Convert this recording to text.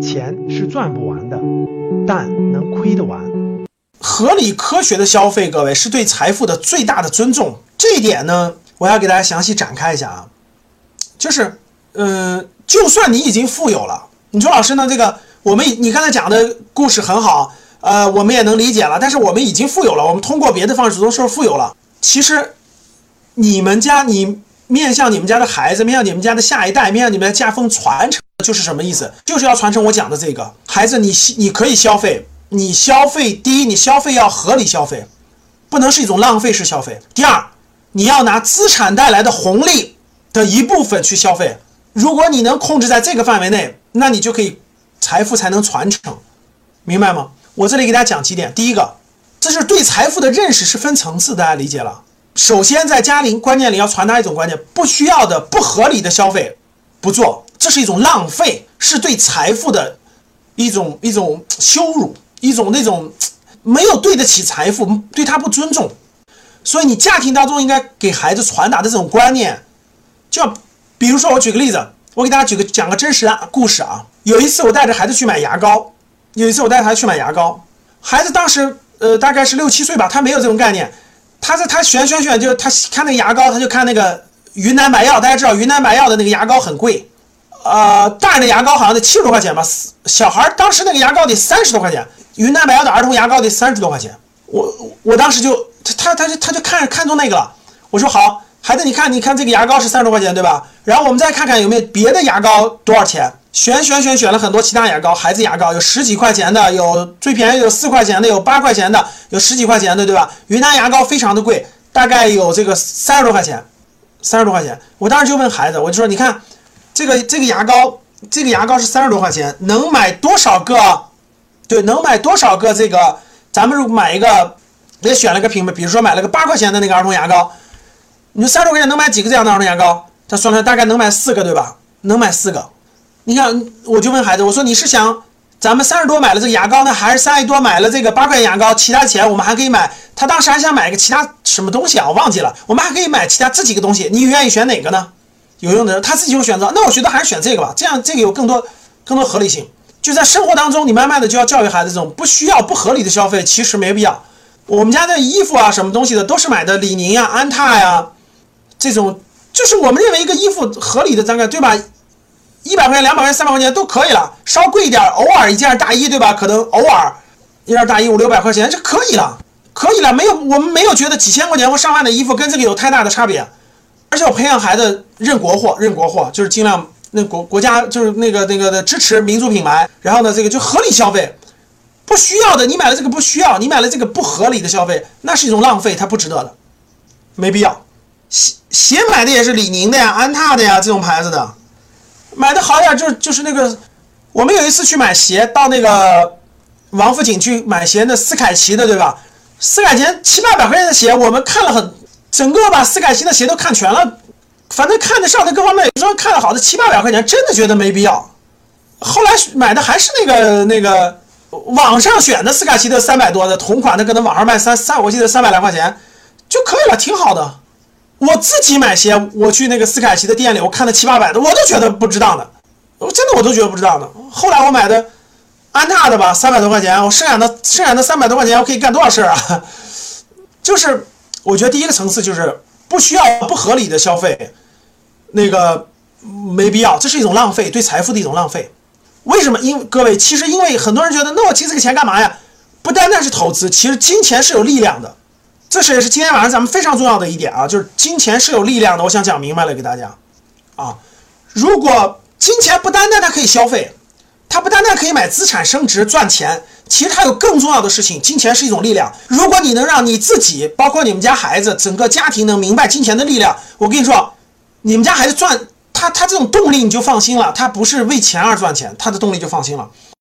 钱是赚不完的，但能亏得完。合理科学的消费，各位是对财富的最大的尊重。这一点呢，我要给大家详细展开一下啊。就是，嗯，就算你已经富有了，你说老师呢？这个我们你刚才讲的故事很好，呃，我们也能理解了。但是我们已经富有了，我们通过别的方式都说富有了。其实，你们家你面向你们家的孩子，面向你们家的下一代，面向你们家风传承，就是什么意思？就是要传承我讲的这个孩子，你你可以消费。你消费，第一，你消费要合理消费，不能是一种浪费式消费。第二，你要拿资产带来的红利的一部分去消费。如果你能控制在这个范围内，那你就可以财富才能传承，明白吗？我这里给大家讲几点。第一个，这是对财富的认识是分层次，大家理解了。首先，在家庭观念里要传达一种观念：不需要的、不合理的消费不做，这是一种浪费，是对财富的一种一种羞辱。一种那种没有对得起财富，对他不尊重，所以你家庭当中应该给孩子传达的这种观念，就比如说我举个例子，我给大家举个讲个真实的故事啊。有一次我带着孩子去买牙膏，有一次我带孩子去买牙膏，孩子当时呃大概是六七岁吧，他没有这种概念，他在他选选选就他看那个牙膏，他就看那个云南白药，大家知道云南白药的那个牙膏很贵，呃大人的牙膏好像得七十多块钱吧，小孩当时那个牙膏得三十多块钱。云南白药的儿童牙膏得三十多块钱，我我当时就他他他就他就看看中那个了。我说好，孩子你看你看这个牙膏是三十多块钱对吧？然后我们再看看有没有别的牙膏多少钱？选选选选了很多其他牙膏，孩子牙膏有十几块钱的，有最便宜有四块钱的，有八块钱的，有十几块钱的对吧？云南牙膏非常的贵，大概有这个三十多块钱，三十多块钱。我当时就问孩子，我就说你看这个这个牙膏，这个牙膏是三十多块钱，能买多少个？对，能买多少个这个？咱们如果买一个，也选了个品牌，比如说买了个八块钱的那个儿童牙膏，你说三十多块钱能买几个这样的儿童牙膏？他算了，大概能买四个，对吧？能买四个。你看，我就问孩子，我说你是想咱们三十多买了这个牙膏呢，还是三十多买了这个八块钱牙膏？其他钱我们还可以买。他当时还想买个其他什么东西啊？我忘记了。我们还可以买其他这几个东西，你愿意选哪个呢？有用的人，他自己有选择。那我觉得还是选这个吧，这样这个有更多更多合理性。就在生活当中，你慢慢的就要教育孩子，这种不需要、不合理的消费其实没必要。我们家的衣服啊，什么东西的都是买的李宁呀、安踏呀，这种就是我们认为一个衣服合理的大概对吧？一百块钱、两百块钱、三百块钱都可以了，稍贵一点，偶尔一件大衣对吧？可能偶尔一件大衣五六百块钱就可以了，可以了，没有我们没有觉得几千块钱或上万的衣服跟这个有太大的差别。而且我培养孩子认国货，认国货就是尽量。那国国家就是那个那个的支持民族品牌，然后呢，这个就合理消费，不需要的你买了这个不需要，你买了这个不合理的消费，那是一种浪费，它不值得的，没必要。鞋鞋买的也是李宁的呀、安踏的呀这种牌子的，买的好点就是就是那个，我们有一次去买鞋，到那个王府井去买鞋，那斯凯奇的对吧？斯凯奇七八百块钱的鞋，我们看了很，整个把斯凯奇的鞋都看全了。反正看得上的各方面，有时候看的好的七八百块钱，真的觉得没必要。后来买的还是那个那个网上选的斯凯奇的三百多的同款的，可能网上卖三三，我记得三百来块钱就可以了，挺好的。我自己买鞋，我去那个斯凯奇的店里，我看了七八百的，我都觉得不值当的，我真的我都觉得不值当的。后来我买的安踏的吧，三百多块钱，我剩下的剩下的三百多块钱，我可以干多少事儿啊？就是我觉得第一个层次就是。不需要不合理的消费，那个没必要，这是一种浪费，对财富的一种浪费。为什么？因各位，其实因为很多人觉得，那我借这个钱干嘛呀？不单单是投资，其实金钱是有力量的，这是也是今天晚上咱们非常重要的一点啊，就是金钱是有力量的。我想讲明白了给大家啊，如果金钱不单单它可以消费。它不单单可以买资产升值赚钱，其实它有更重要的事情。金钱是一种力量，如果你能让你自己，包括你们家孩子，整个家庭能明白金钱的力量，我跟你说，你们家孩子赚他他这种动力你就放心了，他不是为钱而赚钱，他的动力就放心了。